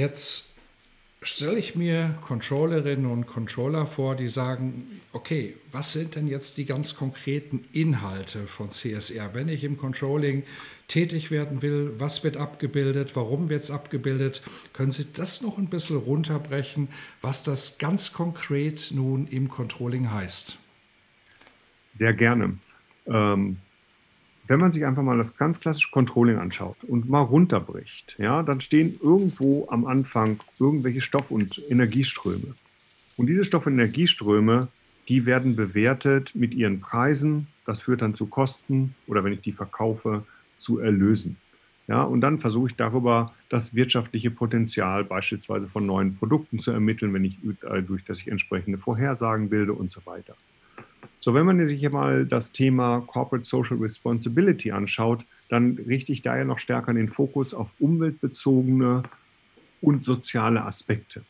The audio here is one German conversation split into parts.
Jetzt stelle ich mir Controllerinnen und Controller vor, die sagen, okay, was sind denn jetzt die ganz konkreten Inhalte von CSR? Wenn ich im Controlling tätig werden will, was wird abgebildet, warum wird es abgebildet? Können Sie das noch ein bisschen runterbrechen, was das ganz konkret nun im Controlling heißt? Sehr gerne. Ähm, wenn man sich einfach mal das ganz klassische Controlling anschaut und mal runterbricht, ja, dann stehen irgendwo am Anfang irgendwelche Stoff- und Energieströme. Und diese Stoff- und Energieströme, die werden bewertet mit ihren Preisen. Das führt dann zu Kosten oder wenn ich die verkaufe, zu Erlösen. Ja, und dann versuche ich darüber das wirtschaftliche Potenzial beispielsweise von neuen Produkten zu ermitteln, wenn ich äh, durch das ich entsprechende Vorhersagen bilde und so weiter. So, wenn man sich mal das Thema Corporate Social Responsibility anschaut, dann richte ich da ja noch stärker den Fokus auf umweltbezogene und soziale Aspekte.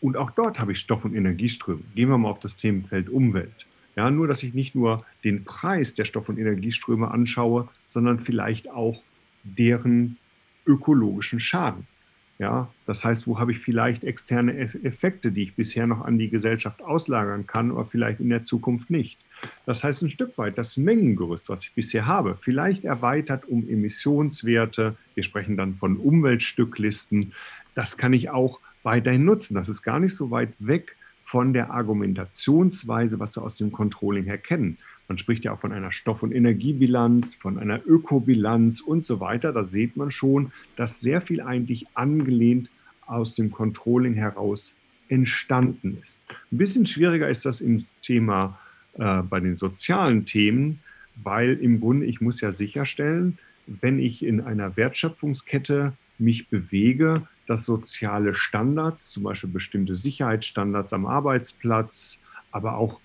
Und auch dort habe ich Stoff- und Energieströme. Gehen wir mal auf das Themenfeld Umwelt. Ja, nur, dass ich nicht nur den Preis der Stoff- und Energieströme anschaue, sondern vielleicht auch deren ökologischen Schaden. Ja, das heißt, wo habe ich vielleicht externe Effekte, die ich bisher noch an die Gesellschaft auslagern kann, aber vielleicht in der Zukunft nicht. Das heißt, ein Stück weit das Mengengerüst, was ich bisher habe, vielleicht erweitert um Emissionswerte. Wir sprechen dann von Umweltstücklisten. Das kann ich auch weiterhin nutzen. Das ist gar nicht so weit weg von der Argumentationsweise, was wir aus dem Controlling her kennen. Man spricht ja auch von einer Stoff- und Energiebilanz, von einer Ökobilanz und so weiter. Da sieht man schon, dass sehr viel eigentlich angelehnt aus dem Controlling heraus entstanden ist. Ein bisschen schwieriger ist das im Thema äh, bei den sozialen Themen, weil im Grunde ich muss ja sicherstellen, wenn ich in einer Wertschöpfungskette mich bewege, dass soziale Standards, zum Beispiel bestimmte Sicherheitsstandards am Arbeitsplatz, aber auch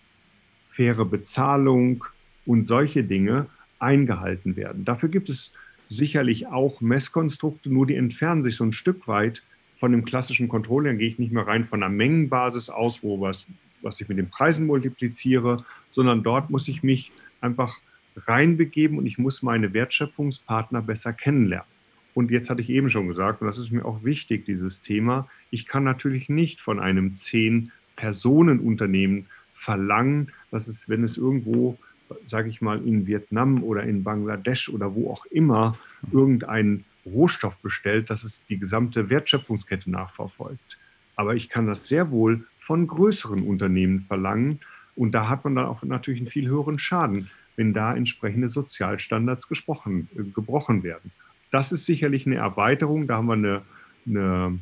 faire Bezahlung und solche Dinge eingehalten werden. Dafür gibt es sicherlich auch Messkonstrukte, nur die entfernen sich so ein Stück weit von dem klassischen Controlling. Da gehe ich nicht mehr rein von einer Mengenbasis aus, wo was, was ich mit den Preisen multipliziere, sondern dort muss ich mich einfach reinbegeben und ich muss meine Wertschöpfungspartner besser kennenlernen. Und jetzt hatte ich eben schon gesagt, und das ist mir auch wichtig, dieses Thema, ich kann natürlich nicht von einem Zehn-Personen-Unternehmen verlangen, dass es, wenn es irgendwo, sage ich mal, in Vietnam oder in Bangladesch oder wo auch immer irgendeinen Rohstoff bestellt, dass es die gesamte Wertschöpfungskette nachverfolgt. Aber ich kann das sehr wohl von größeren Unternehmen verlangen. Und da hat man dann auch natürlich einen viel höheren Schaden, wenn da entsprechende Sozialstandards gesprochen, äh, gebrochen werden. Das ist sicherlich eine Erweiterung. Da haben wir eine, eine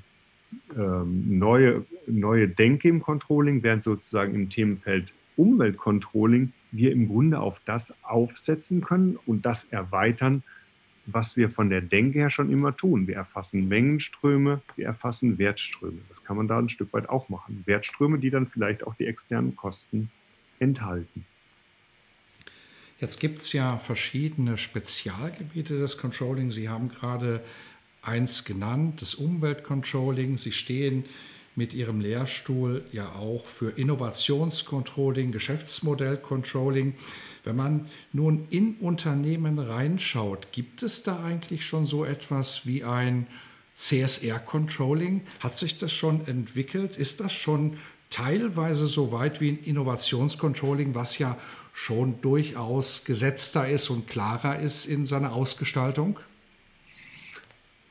ähm, neue, neue Denke im Controlling, während sozusagen im Themenfeld Umweltcontrolling wir im Grunde auf das aufsetzen können und das erweitern, was wir von der Denke her schon immer tun. Wir erfassen Mengenströme, wir erfassen Wertströme. Das kann man da ein Stück weit auch machen. Wertströme, die dann vielleicht auch die externen Kosten enthalten. Jetzt gibt es ja verschiedene Spezialgebiete des Controlling. Sie haben gerade eins genannt, das Umweltcontrolling. Sie stehen mit Ihrem Lehrstuhl ja auch für Innovationscontrolling, Geschäftsmodellcontrolling. Wenn man nun in Unternehmen reinschaut, gibt es da eigentlich schon so etwas wie ein CSR-Controlling? Hat sich das schon entwickelt? Ist das schon teilweise so weit wie ein Innovationscontrolling, was ja schon durchaus gesetzter ist und klarer ist in seiner Ausgestaltung?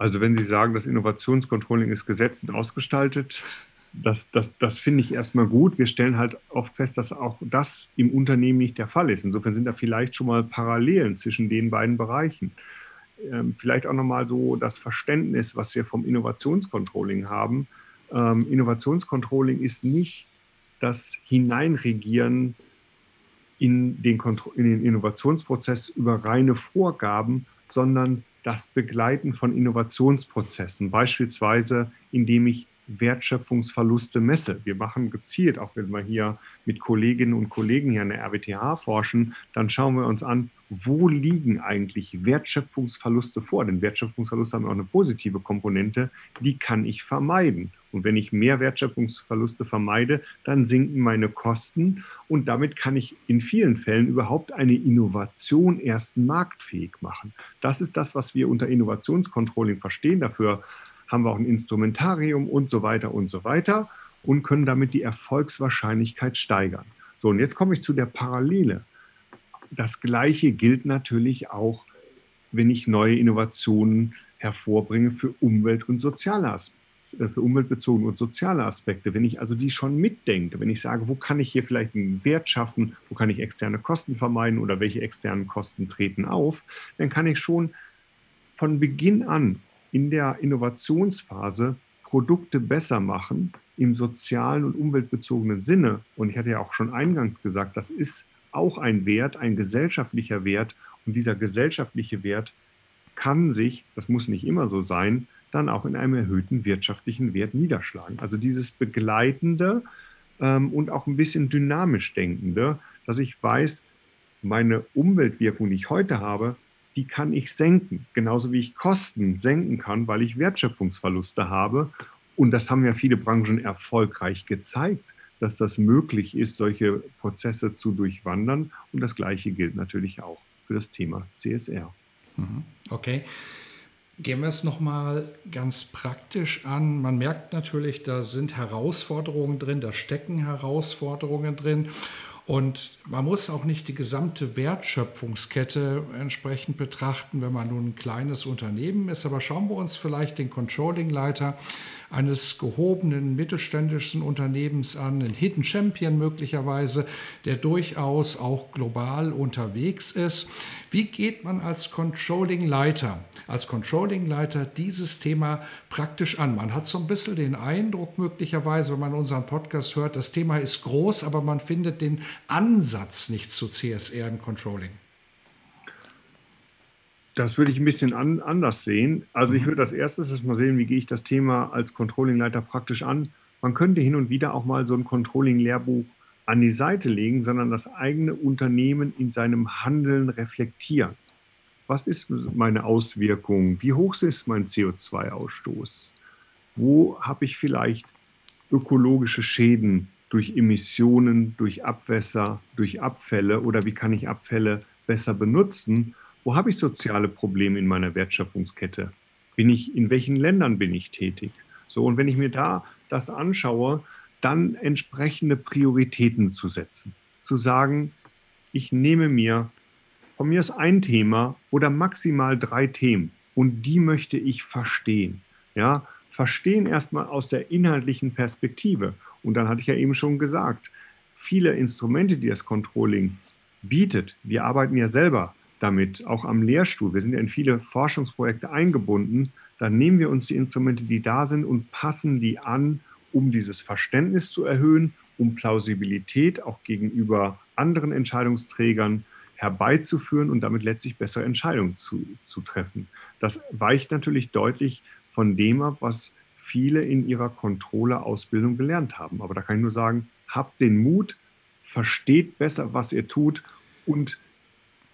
Also wenn Sie sagen, das Innovationscontrolling ist gesetzt und ausgestaltet, das, das, das finde ich erstmal gut. Wir stellen halt oft fest, dass auch das im Unternehmen nicht der Fall ist. Insofern sind da vielleicht schon mal Parallelen zwischen den beiden Bereichen. Ähm, vielleicht auch nochmal so das Verständnis, was wir vom Innovationscontrolling haben. Ähm, Innovationscontrolling ist nicht das Hineinregieren in den, in den Innovationsprozess über reine Vorgaben, sondern das Begleiten von Innovationsprozessen, beispielsweise indem ich Wertschöpfungsverluste messe. Wir machen gezielt, auch wenn wir hier mit Kolleginnen und Kollegen hier an der RWTH forschen, dann schauen wir uns an, wo liegen eigentlich Wertschöpfungsverluste vor? Denn Wertschöpfungsverluste haben auch eine positive Komponente, die kann ich vermeiden. Und wenn ich mehr Wertschöpfungsverluste vermeide, dann sinken meine Kosten und damit kann ich in vielen Fällen überhaupt eine Innovation erst marktfähig machen. Das ist das, was wir unter Innovationscontrolling verstehen. Dafür haben wir auch ein Instrumentarium und so weiter und so weiter und können damit die Erfolgswahrscheinlichkeit steigern. So, und jetzt komme ich zu der Parallele. Das Gleiche gilt natürlich auch, wenn ich neue Innovationen hervorbringe für Umwelt- und soziale äh, für umweltbezogene und soziale Aspekte, wenn ich also die schon mitdenke, wenn ich sage, wo kann ich hier vielleicht einen Wert schaffen, wo kann ich externe Kosten vermeiden oder welche externen Kosten treten auf, dann kann ich schon von Beginn an in der Innovationsphase Produkte besser machen im sozialen und umweltbezogenen Sinne. Und ich hatte ja auch schon eingangs gesagt, das ist auch ein Wert, ein gesellschaftlicher Wert. Und dieser gesellschaftliche Wert kann sich, das muss nicht immer so sein, dann auch in einem erhöhten wirtschaftlichen Wert niederschlagen. Also dieses begleitende ähm, und auch ein bisschen dynamisch denkende, dass ich weiß, meine Umweltwirkung, die ich heute habe, die kann ich senken. Genauso wie ich Kosten senken kann, weil ich Wertschöpfungsverluste habe. Und das haben ja viele Branchen erfolgreich gezeigt, dass das möglich ist, solche Prozesse zu durchwandern. Und das Gleiche gilt natürlich auch für das Thema CSR. Mhm. Okay. Gehen wir es nochmal ganz praktisch an. Man merkt natürlich, da sind Herausforderungen drin, da stecken Herausforderungen drin. Und man muss auch nicht die gesamte Wertschöpfungskette entsprechend betrachten, wenn man nun ein kleines Unternehmen ist. Aber schauen wir uns vielleicht den Controlling-Leiter eines gehobenen mittelständischen Unternehmens an, ein Hidden Champion möglicherweise, der durchaus auch global unterwegs ist. Wie geht man als Controlling-Leiter, als Controlling-Leiter dieses Thema praktisch an? Man hat so ein bisschen den Eindruck möglicherweise, wenn man unseren Podcast hört, das Thema ist groß, aber man findet den Ansatz nicht zu CSR im Controlling. Das würde ich ein bisschen an, anders sehen. Also ich mhm. würde als erstes mal sehen, wie gehe ich das Thema als Controlling-Leiter praktisch an. Man könnte hin und wieder auch mal so ein Controlling-Lehrbuch an die Seite legen, sondern das eigene Unternehmen in seinem Handeln reflektieren. Was ist meine Auswirkung? Wie hoch ist mein CO2-Ausstoß? Wo habe ich vielleicht ökologische Schäden durch Emissionen, durch Abwässer, durch Abfälle oder wie kann ich Abfälle besser benutzen? Wo habe ich soziale Probleme in meiner Wertschöpfungskette? Bin ich, in welchen Ländern bin ich tätig? So, und wenn ich mir da das anschaue, dann entsprechende Prioritäten zu setzen. Zu sagen, ich nehme mir von mir ist ein Thema oder maximal drei Themen und die möchte ich verstehen. Ja, verstehen erstmal aus der inhaltlichen Perspektive. Und dann hatte ich ja eben schon gesagt, viele Instrumente, die das Controlling bietet, wir arbeiten ja selber damit, auch am Lehrstuhl. Wir sind ja in viele Forschungsprojekte eingebunden. Dann nehmen wir uns die Instrumente, die da sind, und passen die an, um dieses Verständnis zu erhöhen, um Plausibilität auch gegenüber anderen Entscheidungsträgern herbeizuführen und damit letztlich bessere Entscheidungen zu, zu treffen. Das weicht natürlich deutlich von dem ab, was viele in ihrer Controller-Ausbildung gelernt haben. Aber da kann ich nur sagen, habt den Mut, versteht besser, was ihr tut und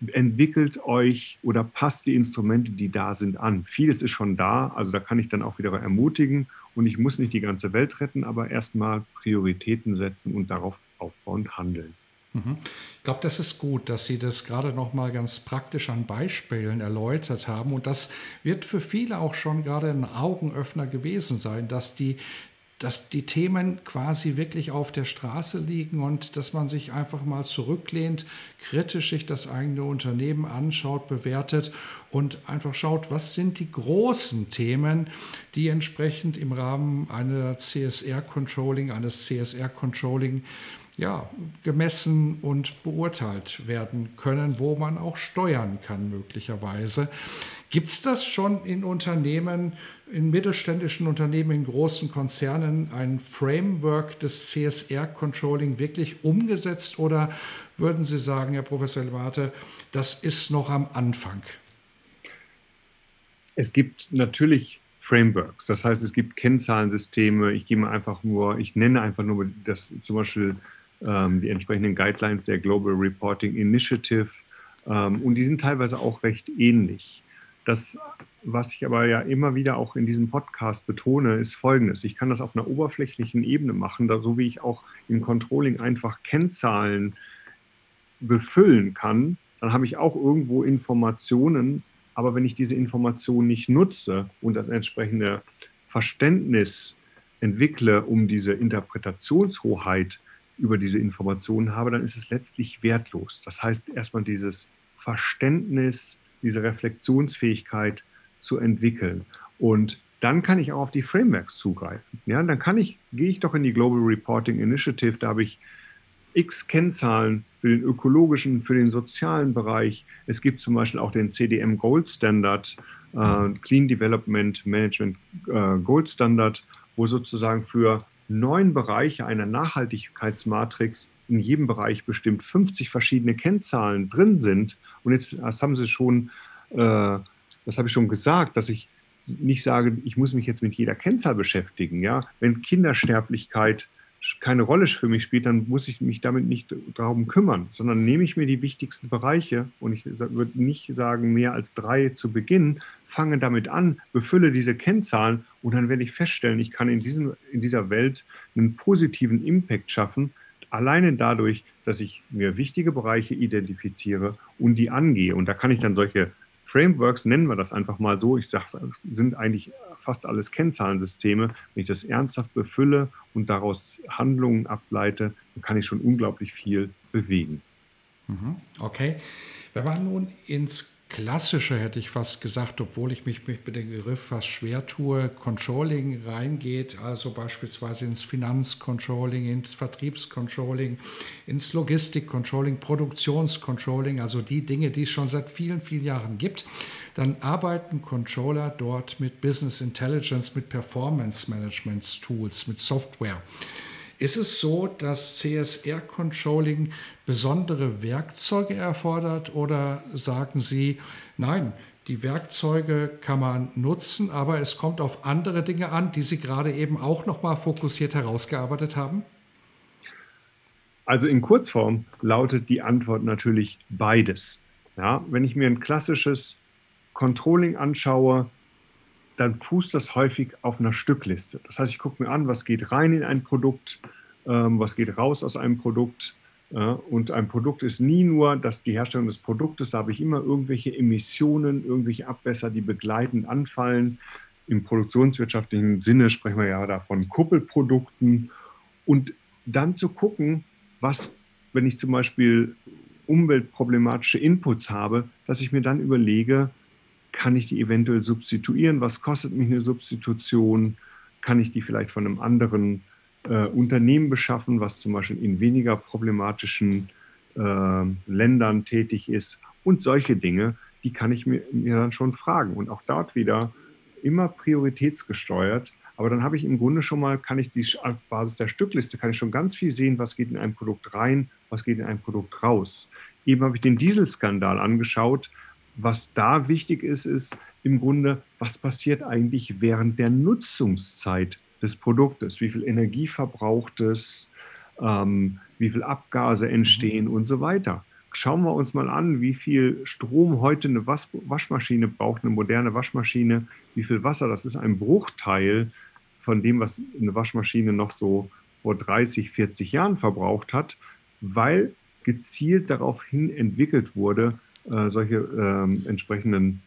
entwickelt euch oder passt die Instrumente, die da sind, an. Vieles ist schon da, also da kann ich dann auch wieder ermutigen und ich muss nicht die ganze Welt retten, aber erstmal Prioritäten setzen und darauf aufbauend handeln. Mhm. Ich glaube, das ist gut, dass Sie das gerade noch mal ganz praktisch an Beispielen erläutert haben. Und das wird für viele auch schon gerade ein Augenöffner gewesen sein, dass die dass die Themen quasi wirklich auf der Straße liegen und dass man sich einfach mal zurücklehnt, kritisch sich das eigene Unternehmen anschaut, bewertet und einfach schaut, was sind die großen Themen, die entsprechend im Rahmen einer CSR-Controlling, eines CSR-Controlling ja, gemessen und beurteilt werden können, wo man auch steuern kann möglicherweise. Gibt es das schon in Unternehmen, in mittelständischen Unternehmen, in großen Konzernen, ein Framework des CSR-Controlling wirklich umgesetzt oder würden Sie sagen, Herr Professor Elwarte, das ist noch am Anfang? Es gibt natürlich Frameworks. Das heißt, es gibt Kennzahlensysteme. Ich gehe mal einfach nur, ich nenne einfach nur das zum Beispiel die entsprechenden Guidelines der Global Reporting Initiative. Ähm, und die sind teilweise auch recht ähnlich. Das, was ich aber ja immer wieder auch in diesem Podcast betone, ist folgendes. Ich kann das auf einer oberflächlichen Ebene machen, da, so wie ich auch im Controlling einfach Kennzahlen befüllen kann. Dann habe ich auch irgendwo Informationen, aber wenn ich diese Informationen nicht nutze und das entsprechende Verständnis entwickle, um diese Interpretationshoheit über diese Informationen habe, dann ist es letztlich wertlos. Das heißt, erstmal dieses Verständnis, diese Reflexionsfähigkeit zu entwickeln. Und dann kann ich auch auf die Frameworks zugreifen. Ja, dann kann ich, gehe ich doch in die Global Reporting Initiative, da habe ich x Kennzahlen für den ökologischen, für den sozialen Bereich. Es gibt zum Beispiel auch den CDM Gold Standard, äh, Clean Development Management äh, Gold Standard, wo sozusagen für neun Bereiche einer Nachhaltigkeitsmatrix in jedem Bereich bestimmt 50 verschiedene Kennzahlen drin sind. Und jetzt das haben Sie schon, äh, das habe ich schon gesagt, dass ich nicht sage, ich muss mich jetzt mit jeder Kennzahl beschäftigen. Ja? Wenn Kindersterblichkeit keine Rolle für mich spielt, dann muss ich mich damit nicht darum kümmern, sondern nehme ich mir die wichtigsten Bereiche und ich würde nicht sagen mehr als drei zu Beginn, fange damit an, befülle diese Kennzahlen und dann werde ich feststellen, ich kann in, diesem, in dieser Welt einen positiven Impact schaffen, alleine dadurch, dass ich mir wichtige Bereiche identifiziere und die angehe. Und da kann ich dann solche Frameworks, nennen wir das einfach mal so, ich sage, sind eigentlich fast alles Kennzahlensysteme. Wenn ich das ernsthaft befülle und daraus Handlungen ableite, dann kann ich schon unglaublich viel bewegen. Mhm. Okay. Wenn man nun ins klassische, hätte ich fast gesagt, obwohl ich mich mit dem Begriff fast schwer tue, Controlling reingeht, also beispielsweise ins Finanzcontrolling, ins Vertriebscontrolling, ins Logistikcontrolling, Produktionscontrolling, also die Dinge, die es schon seit vielen, vielen Jahren gibt, dann arbeiten Controller dort mit Business Intelligence, mit Performance Management Tools, mit Software. Ist es so, dass CSR-Controlling besondere Werkzeuge erfordert oder sagen Sie, nein, die Werkzeuge kann man nutzen, aber es kommt auf andere Dinge an, die Sie gerade eben auch noch mal fokussiert herausgearbeitet haben? Also in Kurzform lautet die Antwort natürlich beides. Ja, wenn ich mir ein klassisches Controlling anschaue, dann fußt das häufig auf einer Stückliste. Das heißt, ich gucke mir an, was geht rein in ein Produkt, ähm, was geht raus aus einem Produkt. Äh, und ein Produkt ist nie nur dass die Herstellung des Produktes, da habe ich immer irgendwelche Emissionen, irgendwelche Abwässer, die begleitend anfallen. Im produktionswirtschaftlichen Sinne sprechen wir ja davon Kuppelprodukten. Und dann zu gucken, was, wenn ich zum Beispiel umweltproblematische Inputs habe, dass ich mir dann überlege, kann ich die eventuell substituieren? Was kostet mich eine Substitution? Kann ich die vielleicht von einem anderen äh, Unternehmen beschaffen, was zum Beispiel in weniger problematischen äh, Ländern tätig ist? Und solche Dinge, die kann ich mir, mir dann schon fragen. Und auch dort wieder immer prioritätsgesteuert. Aber dann habe ich im Grunde schon mal, kann ich die auf Basis der Stückliste, kann ich schon ganz viel sehen, was geht in ein Produkt rein, was geht in ein Produkt raus. Eben habe ich den Dieselskandal angeschaut was da wichtig ist, ist im Grunde, was passiert eigentlich während der Nutzungszeit des Produktes? Wie viel Energie verbraucht es? Ähm, wie viel Abgase entstehen und so weiter. Schauen wir uns mal an, wie viel Strom heute eine Was Waschmaschine braucht, eine moderne Waschmaschine, wie viel Wasser. Das ist ein Bruchteil von dem, was eine Waschmaschine noch so vor 30, 40 Jahren verbraucht hat, weil gezielt darauf hin entwickelt wurde, äh, solche äh, entsprechenden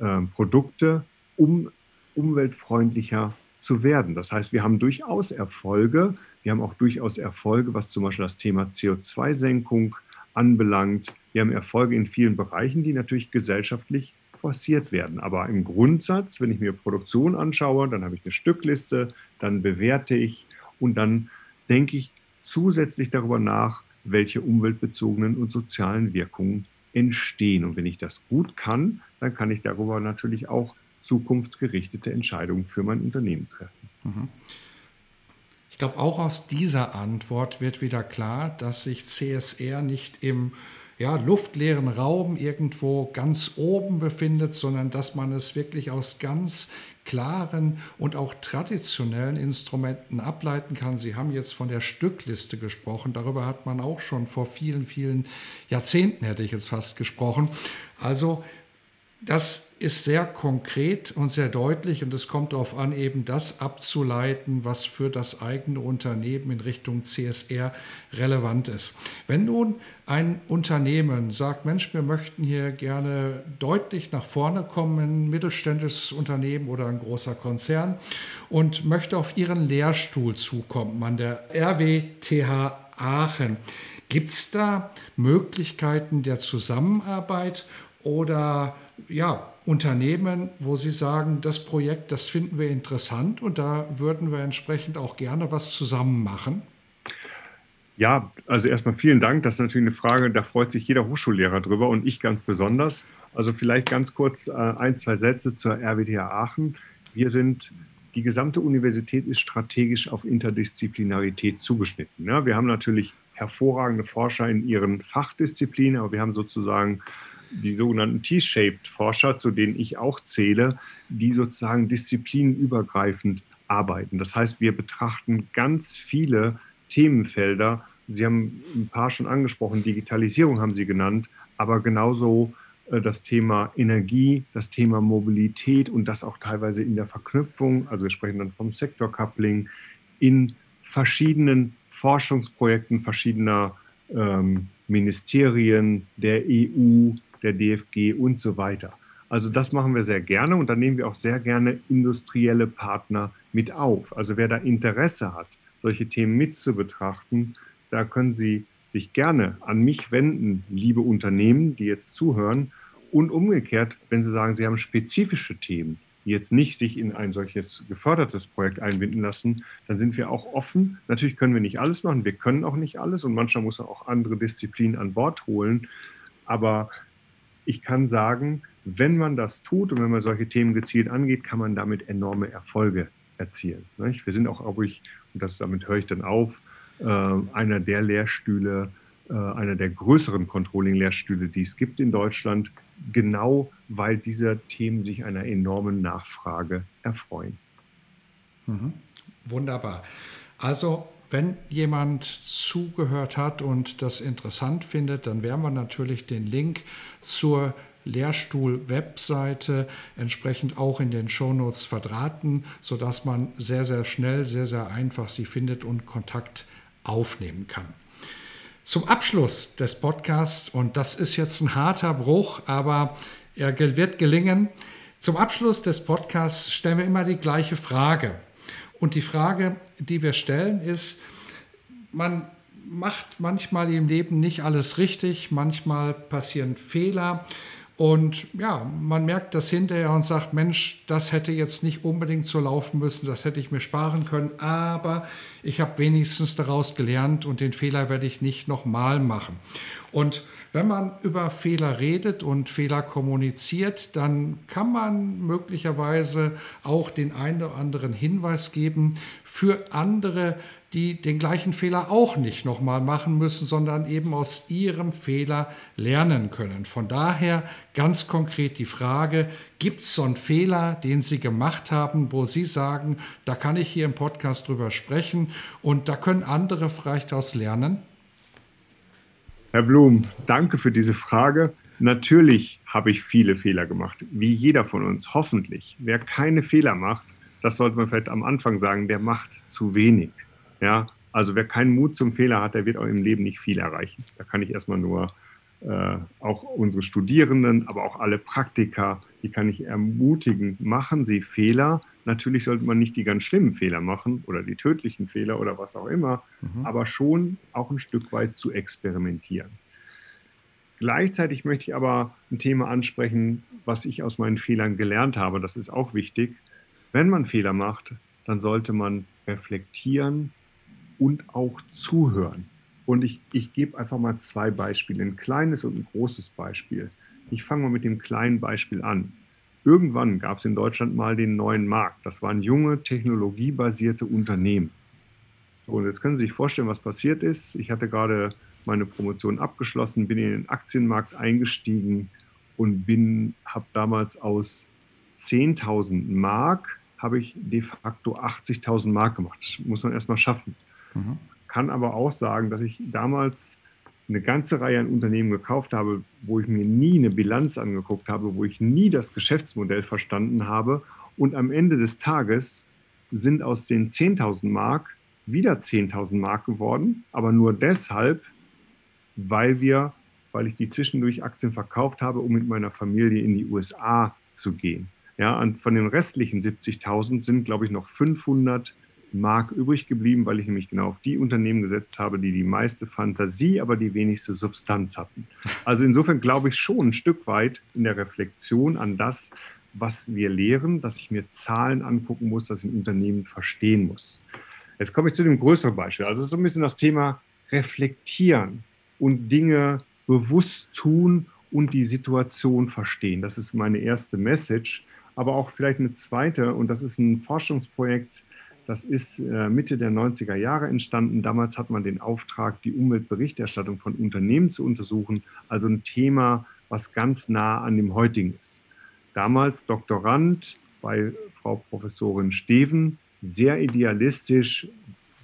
äh, Produkte, um umweltfreundlicher zu werden. Das heißt, wir haben durchaus Erfolge. Wir haben auch durchaus Erfolge, was zum Beispiel das Thema CO2-Senkung anbelangt. Wir haben Erfolge in vielen Bereichen, die natürlich gesellschaftlich forciert werden. Aber im Grundsatz, wenn ich mir Produktion anschaue, dann habe ich eine Stückliste, dann bewerte ich und dann denke ich zusätzlich darüber nach, welche umweltbezogenen und sozialen Wirkungen entstehen. Und wenn ich das gut kann, dann kann ich darüber natürlich auch zukunftsgerichtete Entscheidungen für mein Unternehmen treffen. Mhm. Ich glaube, auch aus dieser Antwort wird wieder klar, dass sich CSR nicht im ja, luftleeren Raum irgendwo ganz oben befindet, sondern dass man es wirklich aus ganz klaren und auch traditionellen Instrumenten ableiten kann. Sie haben jetzt von der Stückliste gesprochen. Darüber hat man auch schon vor vielen, vielen Jahrzehnten, hätte ich jetzt fast gesprochen. Also das ist sehr konkret und sehr deutlich und es kommt darauf an, eben das abzuleiten, was für das eigene Unternehmen in Richtung CSR relevant ist. Wenn nun ein Unternehmen sagt, Mensch, wir möchten hier gerne deutlich nach vorne kommen, ein mittelständisches Unternehmen oder ein großer Konzern und möchte auf ihren Lehrstuhl zukommen an der RWTH Aachen. Gibt es da Möglichkeiten der Zusammenarbeit oder ja, Unternehmen, wo Sie sagen, das Projekt, das finden wir interessant und da würden wir entsprechend auch gerne was zusammen machen? Ja, also erstmal vielen Dank. Das ist natürlich eine Frage, da freut sich jeder Hochschullehrer drüber und ich ganz besonders. Also vielleicht ganz kurz äh, ein, zwei Sätze zur RWTH Aachen. Wir sind, die gesamte Universität ist strategisch auf Interdisziplinarität zugeschnitten. Ja, wir haben natürlich hervorragende Forscher in ihren Fachdisziplinen, aber wir haben sozusagen die sogenannten T-Shaped-Forscher, zu denen ich auch zähle, die sozusagen disziplinübergreifend arbeiten. Das heißt, wir betrachten ganz viele Themenfelder. Sie haben ein paar schon angesprochen, Digitalisierung haben Sie genannt, aber genauso äh, das Thema Energie, das Thema Mobilität und das auch teilweise in der Verknüpfung, also wir sprechen dann vom Sektor-Coupling, in verschiedenen Forschungsprojekten verschiedener ähm, Ministerien, der EU, der DFG und so weiter. Also das machen wir sehr gerne und da nehmen wir auch sehr gerne industrielle Partner mit auf. Also wer da Interesse hat, solche Themen mit zu betrachten, da können Sie sich gerne an mich wenden, liebe Unternehmen, die jetzt zuhören. Und umgekehrt, wenn Sie sagen, Sie haben spezifische Themen, die jetzt nicht sich in ein solches gefördertes Projekt einbinden lassen, dann sind wir auch offen. Natürlich können wir nicht alles machen, wir können auch nicht alles und manchmal muss man auch andere Disziplinen an Bord holen. Aber ich kann sagen, wenn man das tut und wenn man solche Themen gezielt angeht, kann man damit enorme Erfolge erzielen. Wir sind auch, glaube ich, und das, damit höre ich dann auf, äh, einer der Lehrstühle, äh, einer der größeren Controlling-Lehrstühle, die es gibt in Deutschland, genau weil diese Themen sich einer enormen Nachfrage erfreuen. Mhm. Wunderbar. Also wenn jemand zugehört hat und das interessant findet, dann werden wir natürlich den Link zur Lehrstuhl-Webseite entsprechend auch in den Shownotes verdrahten, sodass man sehr, sehr schnell, sehr, sehr einfach sie findet und Kontakt aufnehmen kann. Zum Abschluss des Podcasts, und das ist jetzt ein harter Bruch, aber er wird gelingen. Zum Abschluss des Podcasts stellen wir immer die gleiche Frage. Und die Frage, die wir stellen, ist, man macht manchmal im Leben nicht alles richtig, manchmal passieren Fehler. Und ja, man merkt das hinterher und sagt, Mensch, das hätte jetzt nicht unbedingt so laufen müssen, das hätte ich mir sparen können, aber ich habe wenigstens daraus gelernt und den Fehler werde ich nicht nochmal machen. Und wenn man über Fehler redet und Fehler kommuniziert, dann kann man möglicherweise auch den einen oder anderen Hinweis geben für andere, die den gleichen Fehler auch nicht nochmal machen müssen, sondern eben aus ihrem Fehler lernen können. Von daher ganz konkret die Frage, gibt es so einen Fehler, den Sie gemacht haben, wo Sie sagen, da kann ich hier im Podcast drüber sprechen und da können andere vielleicht daraus lernen? Herr Blum, danke für diese Frage. Natürlich habe ich viele Fehler gemacht, wie jeder von uns, hoffentlich. Wer keine Fehler macht, das sollte man vielleicht am Anfang sagen, der macht zu wenig. Ja, also wer keinen Mut zum Fehler hat, der wird auch im Leben nicht viel erreichen. Da kann ich erstmal nur äh, auch unsere Studierenden, aber auch alle Praktiker, die kann ich ermutigen, machen Sie Fehler, Natürlich sollte man nicht die ganz schlimmen Fehler machen oder die tödlichen Fehler oder was auch immer, mhm. aber schon auch ein Stück weit zu experimentieren. Gleichzeitig möchte ich aber ein Thema ansprechen, was ich aus meinen Fehlern gelernt habe. Das ist auch wichtig. Wenn man Fehler macht, dann sollte man reflektieren und auch zuhören. Und ich, ich gebe einfach mal zwei Beispiele, ein kleines und ein großes Beispiel. Ich fange mal mit dem kleinen Beispiel an. Irgendwann gab es in Deutschland mal den neuen Markt. Das waren junge, technologiebasierte Unternehmen. Und jetzt können Sie sich vorstellen, was passiert ist. Ich hatte gerade meine Promotion abgeschlossen, bin in den Aktienmarkt eingestiegen und habe damals aus 10.000 Mark habe ich de facto 80.000 Mark gemacht. Das muss man erstmal schaffen. Mhm. Kann aber auch sagen, dass ich damals eine ganze Reihe an Unternehmen gekauft habe, wo ich mir nie eine Bilanz angeguckt habe, wo ich nie das Geschäftsmodell verstanden habe. Und am Ende des Tages sind aus den 10.000 Mark wieder 10.000 Mark geworden, aber nur deshalb, weil wir, weil ich die zwischendurch Aktien verkauft habe, um mit meiner Familie in die USA zu gehen. Ja, und von den restlichen 70.000 sind, glaube ich, noch 500 Mark übrig geblieben, weil ich nämlich genau auf die Unternehmen gesetzt habe, die die meiste Fantasie, aber die wenigste Substanz hatten. Also insofern glaube ich schon ein Stück weit in der Reflexion an das, was wir lehren, dass ich mir Zahlen angucken muss, dass ich ein Unternehmen verstehen muss. Jetzt komme ich zu dem größeren Beispiel. Also so ein bisschen das Thema reflektieren und Dinge bewusst tun und die Situation verstehen. Das ist meine erste Message. Aber auch vielleicht eine zweite, und das ist ein Forschungsprojekt, das ist äh, Mitte der 90er Jahre entstanden. Damals hat man den Auftrag, die Umweltberichterstattung von Unternehmen zu untersuchen. Also ein Thema, was ganz nah an dem heutigen ist. Damals Doktorand bei Frau Professorin Steven, sehr idealistisch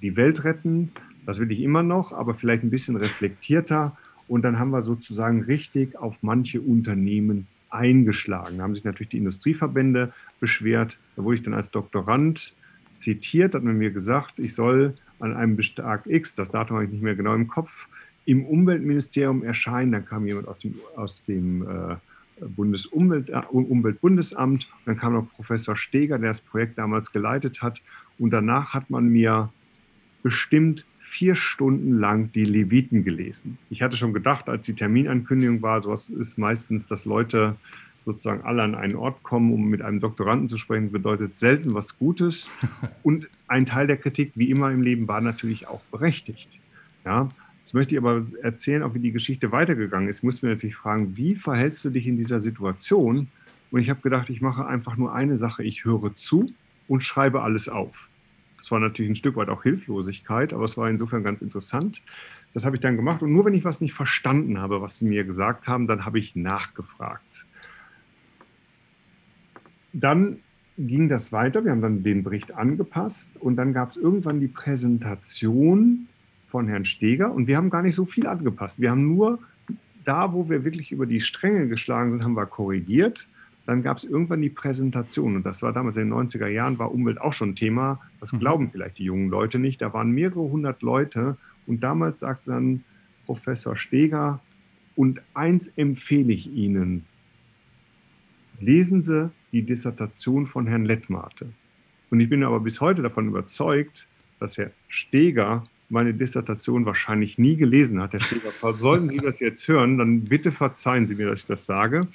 die Welt retten. Das will ich immer noch, aber vielleicht ein bisschen reflektierter. Und dann haben wir sozusagen richtig auf manche Unternehmen eingeschlagen. Da haben sich natürlich die Industrieverbände beschwert. Da wurde ich dann als Doktorand zitiert, hat man mir gesagt, ich soll an einem Bestag X, das Datum habe ich nicht mehr genau im Kopf, im Umweltministerium erscheinen. Dann kam jemand aus dem, aus dem äh, Bundesumwelt, äh, Umweltbundesamt. Dann kam noch Professor Steger, der das Projekt damals geleitet hat. Und danach hat man mir bestimmt vier Stunden lang die Leviten gelesen. Ich hatte schon gedacht, als die Terminankündigung war, sowas ist meistens, dass Leute sozusagen alle an einen Ort kommen, um mit einem Doktoranden zu sprechen, bedeutet selten was Gutes. Und ein Teil der Kritik, wie immer im Leben, war natürlich auch berechtigt. Ja, Jetzt möchte ich aber erzählen, auch wie die Geschichte weitergegangen ist. Ich muss mir natürlich fragen, wie verhältst du dich in dieser Situation? Und ich habe gedacht, ich mache einfach nur eine Sache. Ich höre zu und schreibe alles auf. Das war natürlich ein Stück weit auch Hilflosigkeit, aber es war insofern ganz interessant. Das habe ich dann gemacht. Und nur wenn ich was nicht verstanden habe, was sie mir gesagt haben, dann habe ich nachgefragt. Dann ging das weiter. Wir haben dann den Bericht angepasst und dann gab es irgendwann die Präsentation von Herrn Steger und wir haben gar nicht so viel angepasst. Wir haben nur da, wo wir wirklich über die Stränge geschlagen sind, haben wir korrigiert. Dann gab es irgendwann die Präsentation und das war damals in den 90er Jahren, war Umwelt auch schon Thema. Das mhm. glauben vielleicht die jungen Leute nicht. Da waren mehrere hundert Leute und damals sagte dann Professor Steger, und eins empfehle ich Ihnen, lesen Sie die Dissertation von Herrn Lettmate. Und ich bin aber bis heute davon überzeugt, dass Herr Steger meine Dissertation wahrscheinlich nie gelesen hat. Herr Steger, sollten Sie das jetzt hören, dann bitte verzeihen Sie mir, dass ich das sage.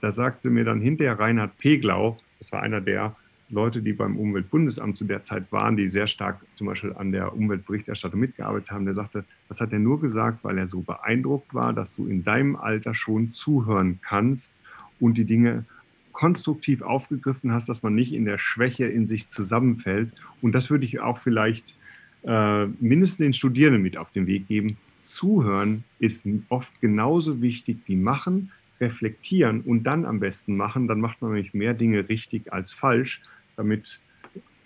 Da sagte mir dann hinterher Reinhard Peglau, das war einer der Leute, die beim Umweltbundesamt zu der Zeit waren, die sehr stark zum Beispiel an der Umweltberichterstattung mitgearbeitet haben, der sagte, das hat er nur gesagt, weil er so beeindruckt war, dass du in deinem Alter schon zuhören kannst und die Dinge konstruktiv aufgegriffen hast, dass man nicht in der Schwäche in sich zusammenfällt. Und das würde ich auch vielleicht äh, mindestens den Studierenden mit auf den Weg geben. Zuhören ist oft genauso wichtig wie machen, reflektieren und dann am besten machen. Dann macht man nämlich mehr Dinge richtig als falsch. Damit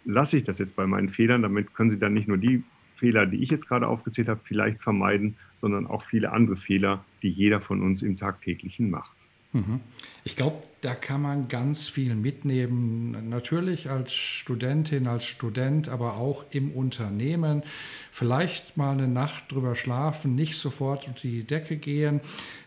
lasse ich das jetzt bei meinen Fehlern. Damit können Sie dann nicht nur die Fehler, die ich jetzt gerade aufgezählt habe, vielleicht vermeiden, sondern auch viele andere Fehler, die jeder von uns im tagtäglichen macht. Mhm. Ich glaube, da kann man ganz viel mitnehmen. Natürlich als Studentin, als Student, aber auch im Unternehmen. Vielleicht mal eine Nacht drüber schlafen, nicht sofort unter die Decke gehen,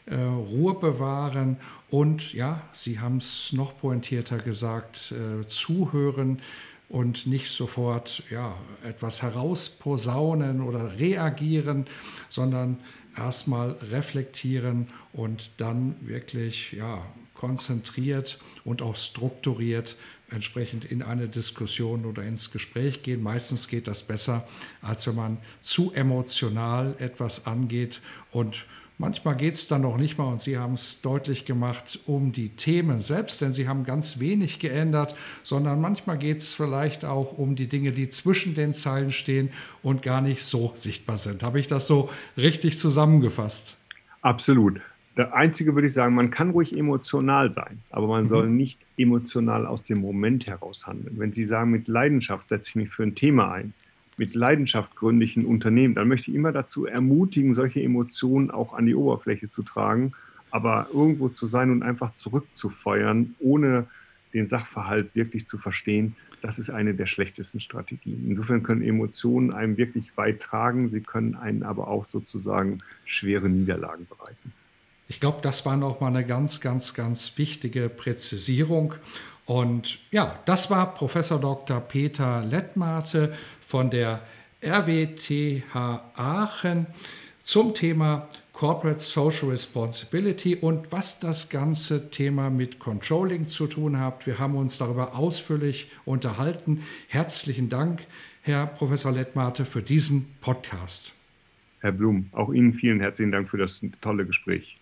äh, Ruhe bewahren und ja, Sie haben es noch pointierter gesagt, äh, zuhören und nicht sofort ja, etwas herausposaunen oder reagieren, sondern erstmal reflektieren und dann wirklich ja, konzentriert und auch strukturiert entsprechend in eine Diskussion oder ins Gespräch gehen. Meistens geht das besser, als wenn man zu emotional etwas angeht und Manchmal geht es dann noch nicht mal, und Sie haben es deutlich gemacht, um die Themen selbst, denn Sie haben ganz wenig geändert, sondern manchmal geht es vielleicht auch um die Dinge, die zwischen den Zeilen stehen und gar nicht so sichtbar sind. Habe ich das so richtig zusammengefasst? Absolut. Der einzige würde ich sagen, man kann ruhig emotional sein, aber man mhm. soll nicht emotional aus dem Moment heraus handeln. Wenn Sie sagen, mit Leidenschaft setze ich mich für ein Thema ein, mit Leidenschaft gründe ich ein Unternehmen, dann möchte ich immer dazu ermutigen, solche Emotionen auch an die Oberfläche zu tragen, aber irgendwo zu sein und einfach zurückzufeuern, ohne den Sachverhalt wirklich zu verstehen, das ist eine der schlechtesten Strategien. Insofern können Emotionen einem wirklich weit tragen, sie können einen aber auch sozusagen schwere Niederlagen bereiten. Ich glaube, das war nochmal eine ganz, ganz, ganz wichtige Präzisierung. Und ja, das war Professor Dr. Peter Lettmate von der RWTH Aachen zum Thema Corporate Social Responsibility und was das ganze Thema mit Controlling zu tun hat. Wir haben uns darüber ausführlich unterhalten. Herzlichen Dank, Herr Professor Lettmate, für diesen Podcast. Herr Blum, auch Ihnen vielen herzlichen Dank für das tolle Gespräch.